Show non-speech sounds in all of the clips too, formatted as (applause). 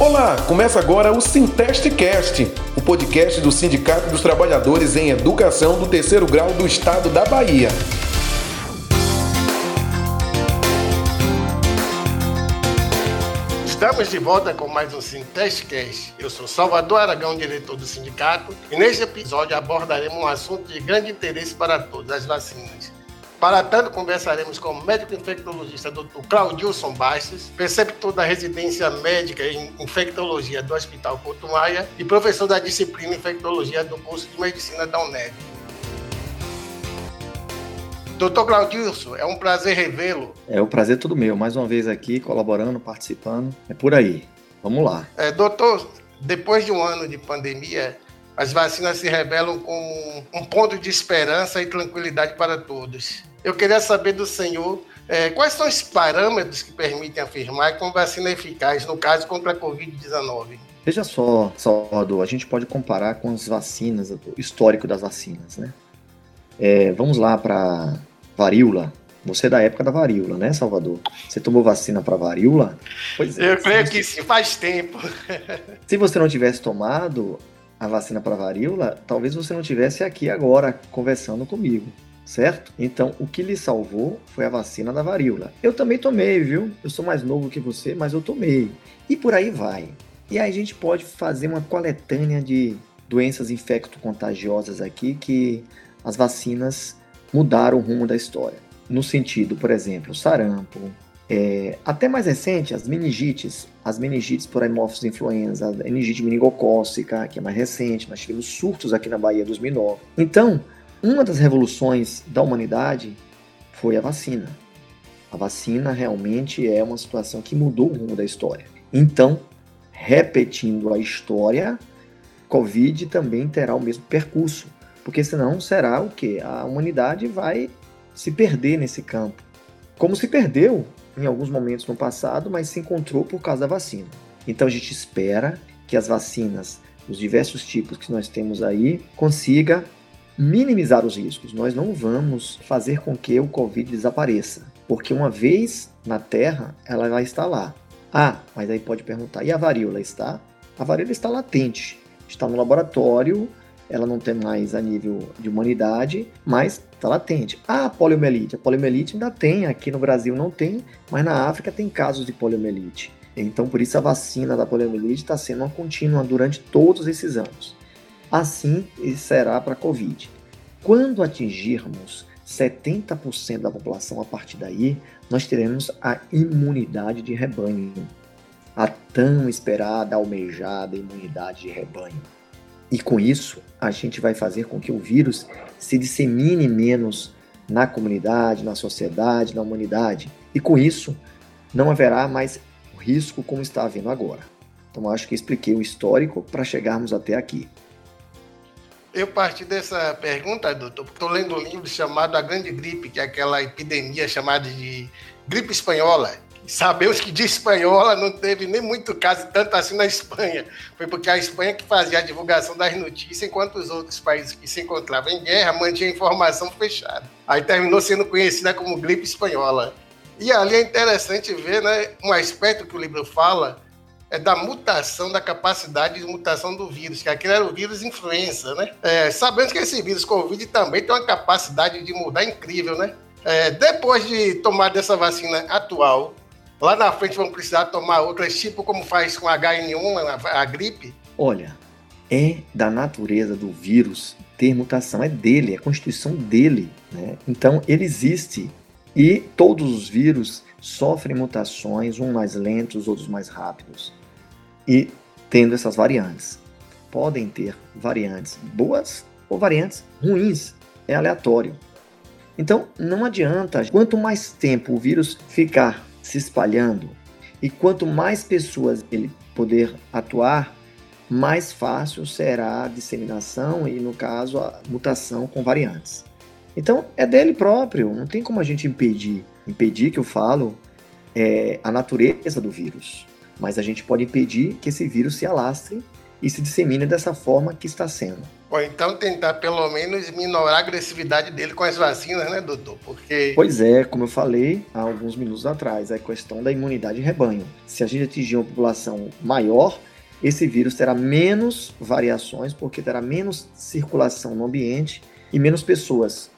Olá, começa agora o Sintestecast, o podcast do Sindicato dos Trabalhadores em Educação do Terceiro Grau do Estado da Bahia. Estamos de volta com mais um Sintestcast. Eu sou Salvador Aragão, diretor do sindicato, e neste episódio abordaremos um assunto de grande interesse para todos, as vacinas. Para tanto, conversaremos com o médico infectologista Dr. Claudilson Bastos, preceptor da residência médica em infectologia do Hospital Porto Maia e professor da disciplina infectologia do curso de medicina da UNED. Doutor Claudilson, é um prazer revê-lo. É o um prazer todo meu, mais uma vez aqui, colaborando, participando. É por aí. Vamos lá. É, doutor, depois de um ano de pandemia, as vacinas se revelam como um ponto de esperança e tranquilidade para todos. Eu queria saber do senhor é, quais são os parâmetros que permitem afirmar que uma vacina é eficaz, no caso, contra a Covid-19. Veja só, Salvador, a gente pode comparar com as vacinas, o histórico das vacinas, né? É, vamos lá para varíola. Você é da época da varíola, né, Salvador? Você tomou vacina para varíola? Pois é. Eu creio que sim, faz tempo. (laughs) Se você não tivesse tomado a vacina para varíola, talvez você não tivesse aqui agora conversando comigo certo? Então, o que lhe salvou foi a vacina da varíola. Eu também tomei, viu? Eu sou mais novo que você, mas eu tomei. E por aí vai. E aí a gente pode fazer uma coletânea de doenças infecto-contagiosas aqui que as vacinas mudaram o rumo da história. No sentido, por exemplo, sarampo, é, até mais recente, as meningites, as meningites por hemófilos influenza, a meningite meningocócica, que é mais recente, nós tivemos surtos aqui na Bahia em 2009. Então, uma das revoluções da humanidade foi a vacina. A vacina realmente é uma situação que mudou o rumo da história. Então, repetindo a história, Covid também terá o mesmo percurso, porque senão será o que? A humanidade vai se perder nesse campo. Como se perdeu em alguns momentos no passado, mas se encontrou por causa da vacina. Então a gente espera que as vacinas, os diversos tipos que nós temos aí, consiga minimizar os riscos. Nós não vamos fazer com que o Covid desapareça, porque uma vez na Terra, ela vai estar lá. Ah, mas aí pode perguntar, e a varíola está? A varíola está latente, está no laboratório, ela não tem mais a nível de humanidade, mas está latente. Ah, poliomielite. A poliomielite ainda tem, aqui no Brasil não tem, mas na África tem casos de poliomielite. Então, por isso a vacina da poliomielite está sendo uma contínua durante todos esses anos. Assim será para a Covid. Quando atingirmos 70% da população a partir daí, nós teremos a imunidade de rebanho, a tão esperada, almejada imunidade de rebanho. E com isso, a gente vai fazer com que o vírus se dissemine menos na comunidade, na sociedade, na humanidade. E com isso, não haverá mais risco como está havendo agora. Então, acho que expliquei o histórico para chegarmos até aqui. Eu parti dessa pergunta, doutor, porque estou lendo um livro chamado A Grande Gripe, que é aquela epidemia chamada de gripe espanhola. Sabemos que de espanhola não teve nem muito caso, tanto assim na Espanha. Foi porque a Espanha que fazia a divulgação das notícias, enquanto os outros países que se encontravam em guerra mantinham a informação fechada. Aí terminou sendo conhecida como gripe espanhola. E ali é interessante ver né, um aspecto que o livro fala, é da mutação, da capacidade de mutação do vírus, que aquele era o vírus influenza, né? É, sabemos que esse vírus Covid também tem uma capacidade de mudar incrível, né? É, depois de tomar dessa vacina atual, lá na frente vão precisar tomar outras, tipo como faz com H1N1, a, a gripe? Olha, é da natureza do vírus ter mutação, é dele, é a constituição dele, né? Então, ele existe e todos os vírus sofrem mutações, uns mais lentos, outros mais rápidos e tendo essas variantes. Podem ter variantes boas ou variantes ruins, é aleatório. Então não adianta, quanto mais tempo o vírus ficar se espalhando e quanto mais pessoas ele poder atuar, mais fácil será a disseminação e, no caso, a mutação com variantes. Então é dele próprio, não tem como a gente impedir. Impedir que eu falo é a natureza do vírus mas a gente pode impedir que esse vírus se alastre e se dissemine dessa forma que está sendo. Ou então tentar pelo menos minorar a agressividade dele com as vacinas, né, doutor? Porque. Pois é, como eu falei há alguns minutos atrás, é a questão da imunidade rebanho. Se a gente atingir uma população maior, esse vírus terá menos variações, porque terá menos circulação no ambiente e menos pessoas.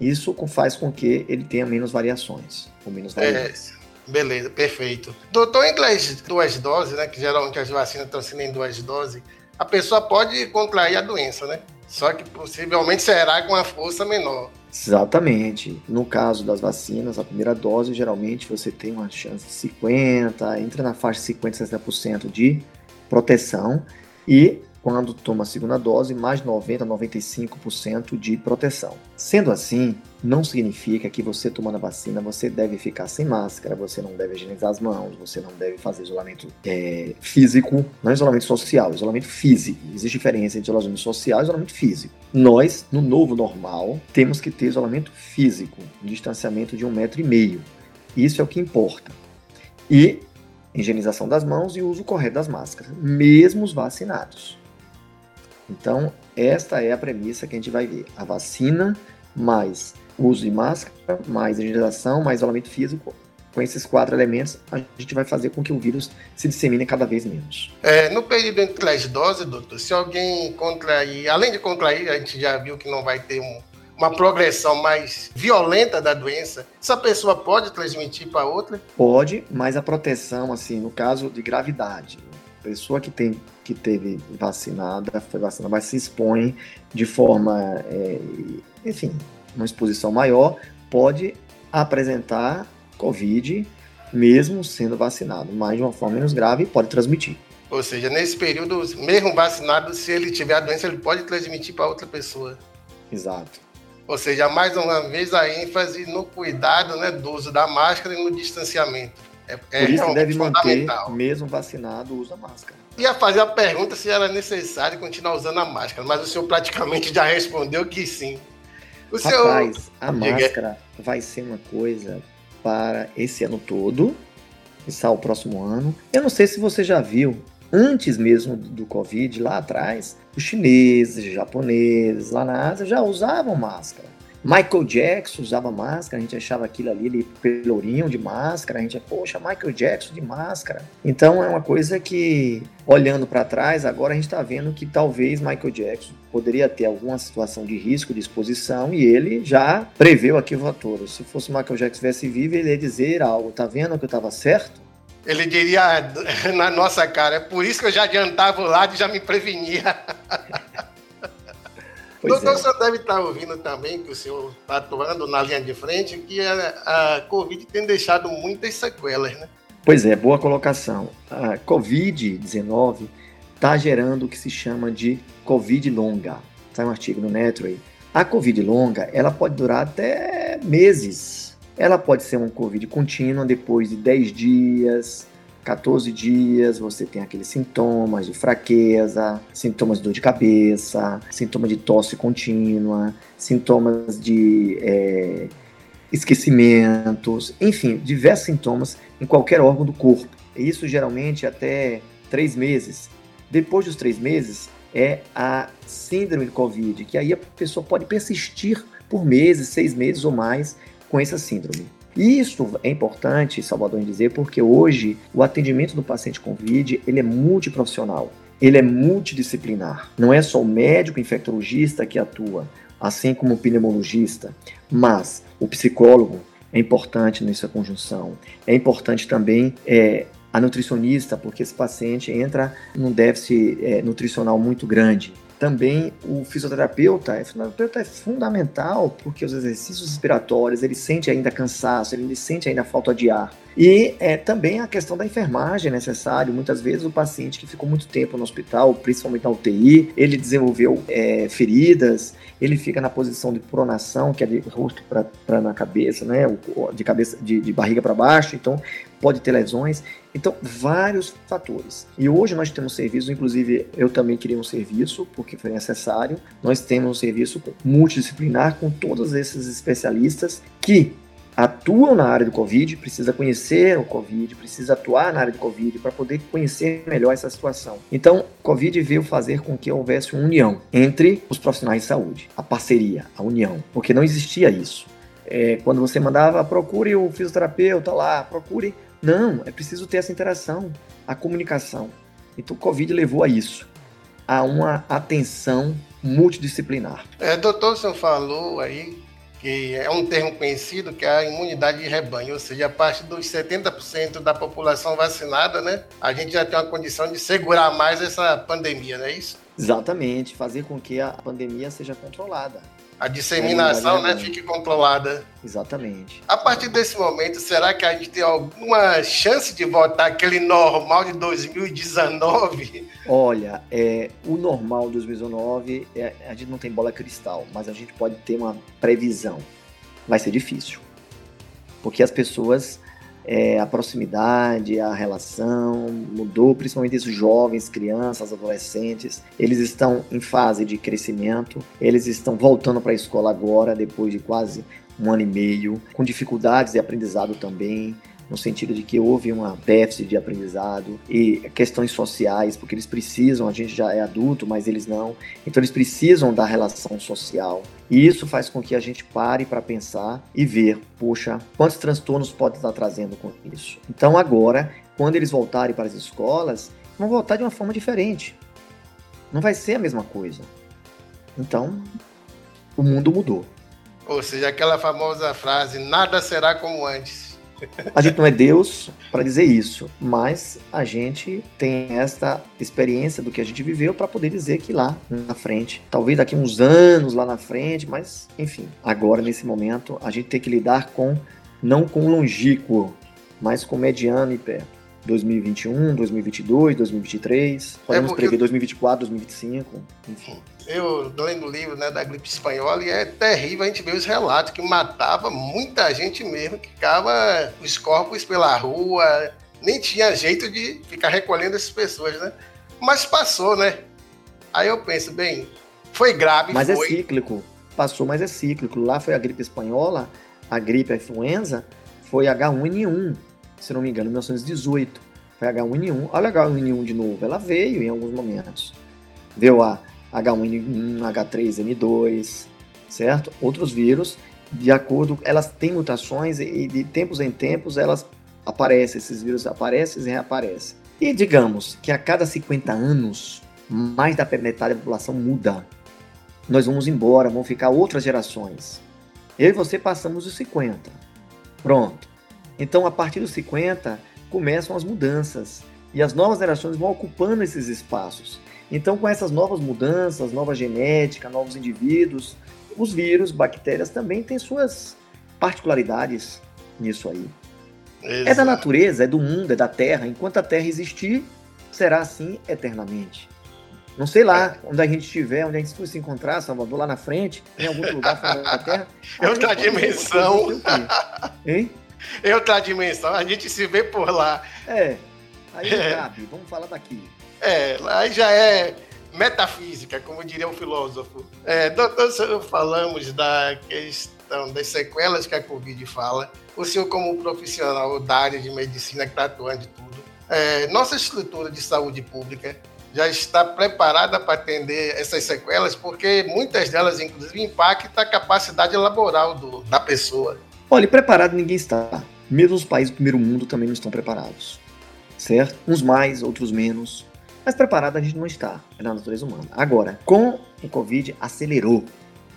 Isso faz com que ele tenha menos variações, ou menos é, variações. É, beleza, perfeito. Doutor, entre as duas doses, né, que geralmente as vacinas estão sendo em duas doses, a pessoa pode contrair a doença, né? Só que possivelmente será com uma força menor. Exatamente. No caso das vacinas, a primeira dose, geralmente você tem uma chance de 50, entra na faixa de 50, 60% de proteção. E quando toma a segunda dose, mais 90 95% de proteção. Sendo assim, não significa que você tomando a vacina você deve ficar sem máscara, você não deve higienizar as mãos, você não deve fazer isolamento é, físico, não isolamento social, isolamento físico. Existe diferença entre isolamento social e isolamento físico. Nós, no novo normal, temos que ter isolamento físico, um distanciamento de um metro e meio. Isso é o que importa. E higienização das mãos e uso correto das máscaras, mesmo os vacinados. Então, esta é a premissa que a gente vai ver. A vacina, mais uso de máscara, mais higienização, mais isolamento físico. Com esses quatro elementos, a gente vai fazer com que o vírus se dissemine cada vez menos. É, no período entre as doses, doutor, se alguém contrair, além de contrair, a gente já viu que não vai ter um, uma progressão mais violenta da doença, essa pessoa pode transmitir para outra? Pode, mas a proteção, assim, no caso de gravidade, pessoa que tem que teve vacinada, foi vacinada, mas se expõe de forma, é, enfim, uma exposição maior, pode apresentar Covid mesmo sendo vacinado, mas de uma forma menos grave pode transmitir. Ou seja, nesse período, mesmo vacinado, se ele tiver a doença, ele pode transmitir para outra pessoa. Exato. Ou seja, mais uma vez a ênfase no cuidado né, do uso da máscara e no distanciamento. É, é Por isso que deve manter, mesmo vacinado, usa máscara. Ia fazer a pergunta se era necessário continuar usando a máscara, mas o senhor praticamente já respondeu que sim. O Rapaz, senhor... a máscara vai ser uma coisa para esse ano todo, e o próximo ano. Eu não sei se você já viu, antes mesmo do Covid, lá atrás, os chineses, os japoneses, lá na Ásia, já usavam máscara. Michael Jackson usava máscara, a gente achava aquilo ali, ele pelourinho de máscara, a gente, poxa, Michael Jackson de máscara. Então é uma coisa que, olhando para trás, agora a gente está vendo que talvez Michael Jackson poderia ter alguma situação de risco, de exposição, e ele já preveu aquilo fator. Se fosse Michael Jackson estivesse vivo, ele ia dizer algo, tá vendo que eu estava certo? Ele diria na nossa cara, é por isso que eu já adiantava o lado e já me prevenia. (laughs) Pois Doutor, é. o senhor deve estar ouvindo também, que o senhor está atuando na linha de frente, que a, a Covid tem deixado muitas sequelas, né? Pois é, boa colocação. A Covid-19 está gerando o que se chama de Covid longa. Sai um artigo no Netro aí. A Covid longa, ela pode durar até meses. Ela pode ser uma Covid contínua depois de 10 dias, 14 dias você tem aqueles sintomas de fraqueza, sintomas de dor de cabeça, sintomas de tosse contínua, sintomas de é, esquecimentos, enfim, diversos sintomas em qualquer órgão do corpo. Isso geralmente até três meses. Depois dos três meses é a síndrome de Covid, que aí a pessoa pode persistir por meses, seis meses ou mais com essa síndrome. Isso é importante, Salvador, em dizer, porque hoje o atendimento do paciente com COVID ele é multiprofissional, ele é multidisciplinar. Não é só o médico infectologista que atua, assim como o pneumologista, mas o psicólogo é importante nessa conjunção. É importante também é, a nutricionista, porque esse paciente entra num déficit é, nutricional muito grande. Também o fisioterapeuta, o fisioterapeuta é fundamental porque os exercícios respiratórios, ele sente ainda cansaço, ele sente ainda falta de ar. E é, também a questão da enfermagem é necessário. Muitas vezes o paciente que ficou muito tempo no hospital, principalmente na UTI, ele desenvolveu é, feridas, ele fica na posição de pronação, que é de rosto para na cabeça, né? De cabeça, de, de barriga para baixo. Então pode ter lesões. Então, vários fatores. E hoje nós temos serviço, inclusive eu também queria um serviço, porque foi necessário. Nós temos um serviço multidisciplinar com todos esses especialistas que atuam na área do Covid, precisa conhecer o Covid, precisa atuar na área do Covid para poder conhecer melhor essa situação. Então, Covid veio fazer com que houvesse uma união entre os profissionais de saúde, a parceria, a união, porque não existia isso. É, quando você mandava, procure o fisioterapeuta lá, procure. Não, é preciso ter essa interação, a comunicação. Então, o Covid levou a isso, a uma atenção multidisciplinar. É, doutor, o senhor falou aí que é um termo conhecido que é a imunidade de rebanho, ou seja, a partir dos 70% da população vacinada, né, a gente já tem uma condição de segurar mais essa pandemia, não é isso? Exatamente, fazer com que a pandemia seja controlada a disseminação né, fique controlada. Exatamente. A partir desse momento, será que a gente tem alguma chance de voltar aquele normal de 2019? Olha, é, o normal de 2019, é, a gente não tem bola cristal, mas a gente pode ter uma previsão. Vai ser difícil. Porque as pessoas é, a proximidade, a relação mudou, principalmente os jovens, crianças, adolescentes. Eles estão em fase de crescimento, eles estão voltando para a escola agora, depois de quase um ano e meio, com dificuldades de aprendizado também, no sentido de que houve uma déficit de aprendizado e questões sociais, porque eles precisam, a gente já é adulto, mas eles não, então eles precisam da relação social. E isso faz com que a gente pare para pensar e ver, puxa, quantos transtornos pode estar trazendo com isso. Então agora, quando eles voltarem para as escolas, vão voltar de uma forma diferente. Não vai ser a mesma coisa. Então, o mundo mudou. Ou seja, aquela famosa frase: nada será como antes. A gente não é Deus para dizer isso, mas a gente tem esta experiência do que a gente viveu para poder dizer que lá na frente, talvez daqui uns anos lá na frente, mas enfim, agora nesse momento a gente tem que lidar com não com longínquo, mas com mediano e perto. 2021, 2022, 2023, podemos é prever 2024, 2025, enfim. Eu lendo o livro né, da gripe espanhola e é terrível a gente ver os relatos que matava muita gente mesmo, que ficava os corpos pela rua, nem tinha jeito de ficar recolhendo essas pessoas, né? Mas passou, né? Aí eu penso, bem, foi grave, Mas é foi. é cíclico. Passou, mas é cíclico. Lá foi a gripe espanhola, a gripe a influenza foi H1N1 se não me engano, 1918. Foi H1N1. Olha a H1N1 de novo. Ela veio em alguns momentos. Veio a H1N1, H3N2, certo? Outros vírus, de acordo, elas têm mutações e de tempos em tempos elas aparecem, esses vírus aparecem e reaparecem. E digamos que a cada 50 anos, mais da metade da população muda. Nós vamos embora, vão ficar outras gerações. Eu e você passamos os 50. Pronto. Então, a partir dos 50, começam as mudanças e as novas gerações vão ocupando esses espaços. Então, com essas novas mudanças, nova genética, novos indivíduos, os vírus, bactérias também têm suas particularidades nisso aí. Exato. É da natureza, é do mundo, é da Terra. Enquanto a Terra existir, será assim eternamente. Não sei lá, é. onde a gente estiver, onde a gente se encontrar, Salvador, lá na frente, em algum lugar fora da Terra. É outra dimensão. Hein? Em (laughs) outra dimensão, a gente se vê por lá. É, aí é. cabe, vamos falar daqui. É, aí já é metafísica, como diria um filósofo. É, doutor, falamos da questão das sequelas que a Covid fala. O senhor, como profissional da área de medicina que está atuando de tudo, é, nossa estrutura de saúde pública já está preparada para atender essas sequelas, porque muitas delas, inclusive, impactam a capacidade laboral do, da pessoa. Olha, preparado ninguém está. Mesmo os países do primeiro mundo também não estão preparados. Certo? Uns mais, outros menos. Mas preparado a gente não está. É na natureza humana. Agora, com o Covid, acelerou.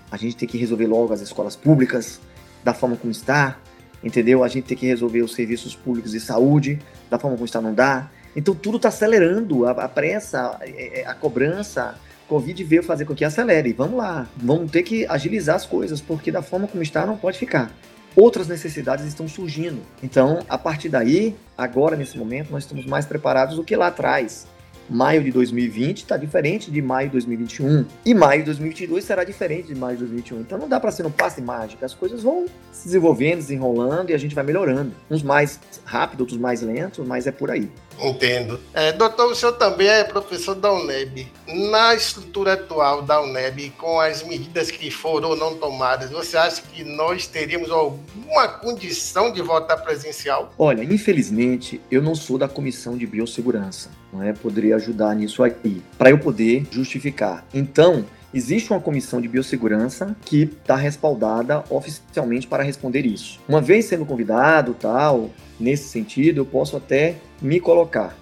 A gente tem que resolver logo as escolas públicas, da forma como está, entendeu? A gente tem que resolver os serviços públicos de saúde, da forma como está, não dá. Então tudo está acelerando. A, a pressa, a, é, é, a cobrança, Covid veio fazer com que acelere. Vamos lá, vamos ter que agilizar as coisas, porque da forma como está não pode ficar outras necessidades estão surgindo. Então, a partir daí, agora nesse momento, nós estamos mais preparados do que lá atrás. Maio de 2020 está diferente de maio de 2021. E maio de 2022 será diferente de maio de 2021. Então não dá para ser um passe mágico. As coisas vão se desenvolvendo, desenrolando e a gente vai melhorando. Uns mais rápido, outros mais lentos, mas é por aí. Entendo. É, doutor, o senhor também é professor da UNEB. na estrutura atual da UNEB, com as medidas que foram ou não tomadas, você acha que nós teríamos alguma condição de voltar presencial? Olha, infelizmente, eu não sou da comissão de biossegurança, não é? Poderia ajudar nisso aqui, para eu poder justificar. Então, Existe uma comissão de biossegurança que está respaldada oficialmente para responder isso. Uma vez sendo convidado, tal, nesse sentido, eu posso até me colocar.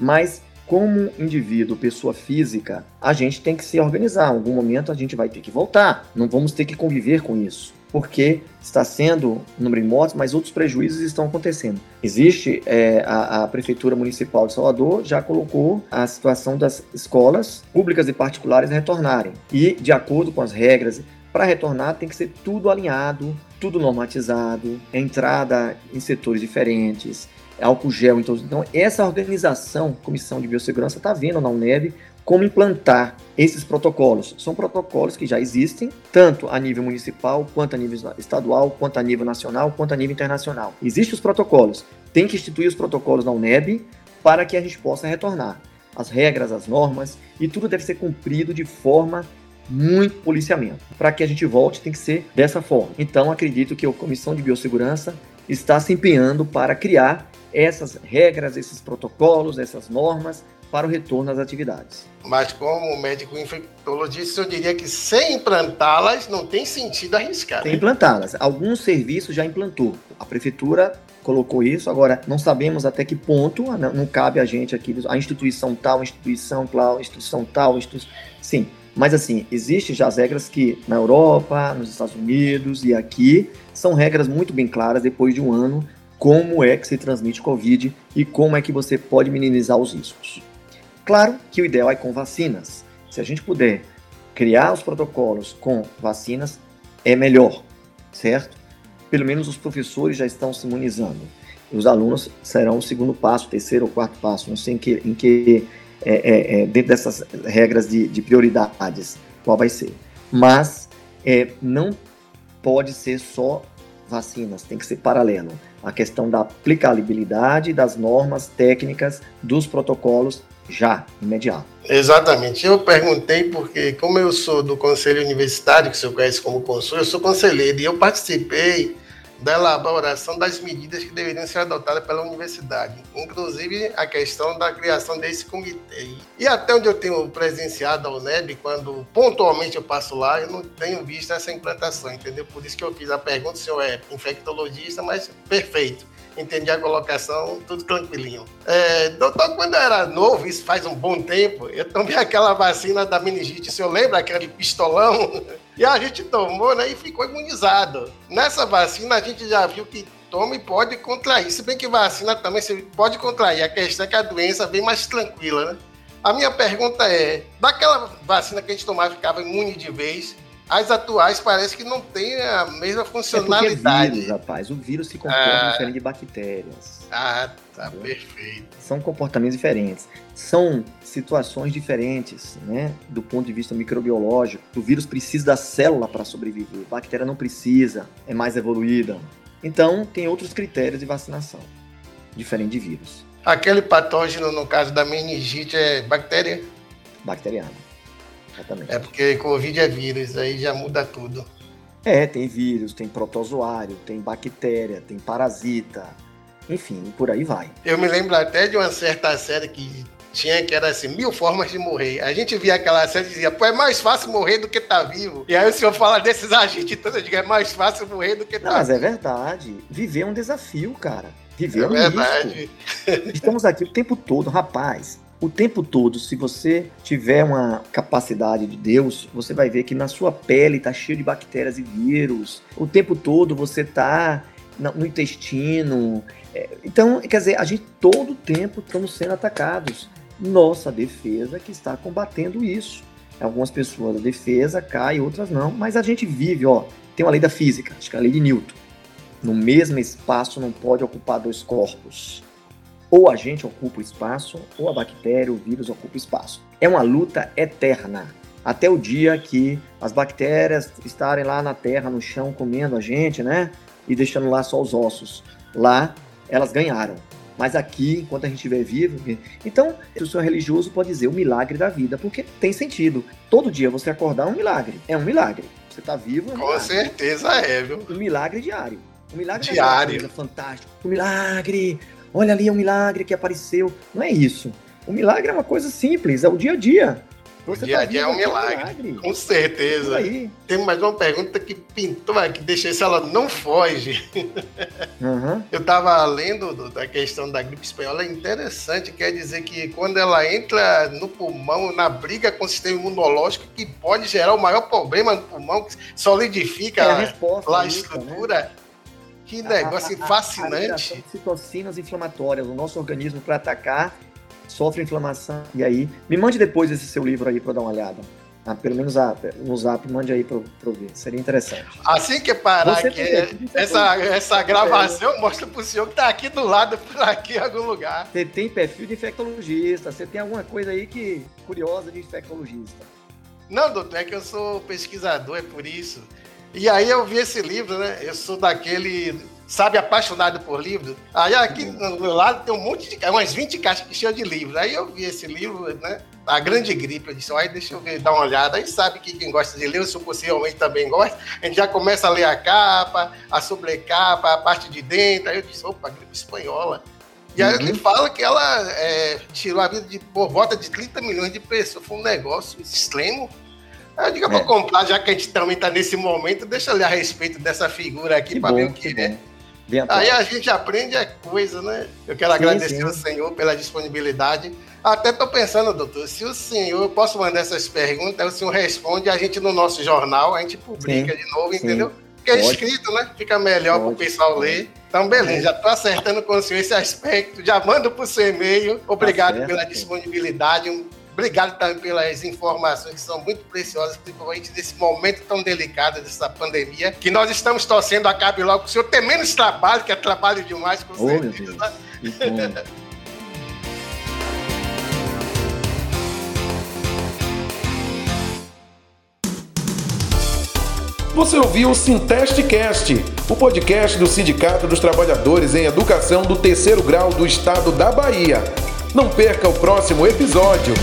Mas como indivíduo, pessoa física, a gente tem que se organizar. Em algum momento a gente vai ter que voltar. Não vamos ter que conviver com isso porque está sendo um número de mortes, mas outros prejuízos estão acontecendo. Existe é, a, a, Prefeitura Municipal de Salvador já colocou a situação das escolas públicas e particulares retornarem. E, de acordo com as regras, para retornar tem que ser tudo alinhado, tudo normatizado, entrada em setores diferentes, álcool gel. Então, então essa organização, Comissão de Biossegurança, está vendo na UNEB como implantar esses protocolos. São protocolos que já existem, tanto a nível municipal, quanto a nível estadual, quanto a nível nacional, quanto a nível internacional. Existem os protocolos. Tem que instituir os protocolos na UNEB para que a gente possa retornar. As regras, as normas, e tudo deve ser cumprido de forma muito policiamento. Para que a gente volte, tem que ser dessa forma. Então, acredito que a Comissão de Biossegurança está se empenhando para criar essas regras, esses protocolos, essas normas para o retorno às atividades. Mas como médico infectologista, eu diria que sem implantá-las não tem sentido arriscar. Sem né? implantá-las. Alguns serviços já implantou. A prefeitura colocou isso. Agora, não sabemos até que ponto, ah, não, cabe a gente aqui, a instituição tal, a instituição tal, a instituição tal, instituição... Sim, mas assim, existem já as regras que na Europa, nos Estados Unidos e aqui são regras muito bem claras depois de um ano como é que se transmite Covid e como é que você pode minimizar os riscos. Claro que o ideal é com vacinas. Se a gente puder criar os protocolos com vacinas, é melhor, certo? Pelo menos os professores já estão se imunizando. Os alunos serão o segundo passo, terceiro ou quarto passo, não sei em que, em que é, é, é, dentro dessas regras de, de, prioridades, qual vai ser. Mas é, não pode ser só vacinas, tem que ser paralelo. A questão da aplicabilidade das normas técnicas dos protocolos já, imediato. Exatamente. Eu perguntei porque, como eu sou do Conselho Universitário, que o senhor conhece como consul, eu sou conselheiro e eu participei da elaboração das medidas que deveriam ser adotadas pela universidade, inclusive a questão da criação desse comitê. E até onde eu tenho presenciado a UNEB, quando pontualmente eu passo lá, eu não tenho visto essa implantação, entendeu? Por isso que eu fiz a pergunta, o senhor é infectologista, mas perfeito entendi a colocação, tudo tranquilinho. É, doutor, quando eu era novo, isso faz um bom tempo, eu tomei aquela vacina da meningite, o senhor lembra aquele pistolão? (laughs) E a gente tomou, né, e ficou imunizado. Nessa vacina, a gente já viu que toma e pode contrair. Se bem que vacina também você pode contrair. A questão é que a doença vem mais tranquila, né? A minha pergunta é: daquela vacina que a gente tomava ficava imune de vez, as atuais parece que não tem a mesma funcionalidade. É vírus, rapaz. O vírus se comporta ah. diferente de bactérias. Ah, tá entendeu? perfeito. São comportamentos diferentes. São situações diferentes, né? Do ponto de vista microbiológico. O vírus precisa da célula para sobreviver. A bactéria não precisa, é mais evoluída. Então, tem outros critérios de vacinação, diferente de vírus. Aquele patógeno, no caso da meningite, é bactéria? Bacteriana. Exatamente. É porque Covid é vírus, aí já muda tudo. É, tem vírus, tem protozoário, tem bactéria, tem parasita, enfim, por aí vai. Eu me lembro até de uma certa série que tinha que era assim, mil formas de morrer. A gente via aquela série e dizia, pô, é mais fácil morrer do que estar tá vivo. E aí o senhor fala desses agentes todos, eu digo, é mais fácil morrer do que estar tá Mas é vivo. Mas é verdade. Viver é um desafio, cara. Viver é, é um verdade. Risco. Estamos aqui o tempo todo, rapaz o tempo todo, se você tiver uma capacidade de Deus, você vai ver que na sua pele está cheio de bactérias e vírus. O tempo todo você está no intestino. É, então, quer dizer, a gente todo tempo estamos sendo atacados. Nossa defesa que está combatendo isso. Algumas pessoas a defesa cai, outras não, mas a gente vive, ó, tem uma lei da física, acho que é a lei de Newton. No mesmo espaço não pode ocupar dois corpos. Ou a gente ocupa o espaço, ou a bactéria, o vírus ocupa o espaço. É uma luta eterna. Até o dia que as bactérias estarem lá na terra, no chão, comendo a gente, né? E deixando lá só os ossos. Lá, elas ganharam. Mas aqui, enquanto a gente estiver vivo, então o senhor religioso pode dizer o milagre da vida, porque tem sentido. Todo dia você acordar é um milagre. É um milagre. Você está vivo. É um Com certeza é, viu? Um milagre diário. Um milagre diário. É fantástico. Um milagre. Olha ali, é um milagre que apareceu. Não é isso. O milagre é uma coisa simples, é o dia a dia. O dia a tá dia é um milagre, milagre. Com certeza. Tem mais uma pergunta que pintou aqui, deixa se ela não foge. Uhum. (laughs) Eu estava lendo do, da questão da gripe espanhola, é interessante, quer dizer que quando ela entra no pulmão, na briga com o sistema imunológico, que pode gerar o maior problema no pulmão, que solidifica é a, resposta, lá a estrutura. Né? Que negócio a, a, fascinante. A, citocinas inflamatórias, o nosso organismo para atacar sofre inflamação. E aí, me mande depois esse seu livro aí para dar uma olhada. Ah, pelo menos no zap, mande aí para eu ver. Seria interessante. Assim que parar aqui, essa, essa gravação, mostra para o senhor que está aqui do lado, por aqui em algum lugar. Você tem perfil de infectologista, você tem alguma coisa aí que curiosa de infectologista. Não, doutor, é que eu sou pesquisador, é por isso. E aí eu vi esse livro, né? Eu sou daquele sabe, apaixonado por livros. Aí aqui do meu lado tem um monte de umas 20 caixas cheias de livros. Aí eu vi esse livro, né? A Grande Gripe. Eu disse, aí deixa eu ver, dar uma olhada. Aí sabe que quem gosta de ler, eu possivelmente também gosta. A gente já começa a ler a capa, a sobrecapa, a parte de dentro. Aí eu disse, opa, gripe espanhola. E aí uhum. ele fala que ela é, tirou a vida de por volta de 30 milhões de pessoas. Foi um negócio extremo. Eu digo, eu vou é. comprar, já que a gente também está nesse momento, deixa eu ler a respeito dessa figura aqui para ver o que, que é. Aí a gente aprende a coisa, né? Eu quero sim, agradecer sim. ao senhor pela disponibilidade. Até estou pensando, doutor, se o senhor, eu posso mandar essas perguntas, o senhor responde, a gente no nosso jornal, a gente publica sim, de novo, entendeu? Porque é escrito, né? Fica melhor para o pessoal ler. Então, beleza, já estou acertando com o senhor esse aspecto, já mando para o seu e-mail. Obrigado tá pela disponibilidade. Um Obrigado também pelas informações que são muito preciosas, principalmente nesse momento tão delicado dessa pandemia, que nós estamos torcendo acabe logo, o senhor ter menos trabalho, que é trabalho demais, com oh, certeza. Você ouviu o Sintestcast, o podcast do Sindicato dos Trabalhadores em Educação do Terceiro Grau do Estado da Bahia. Não perca o próximo episódio.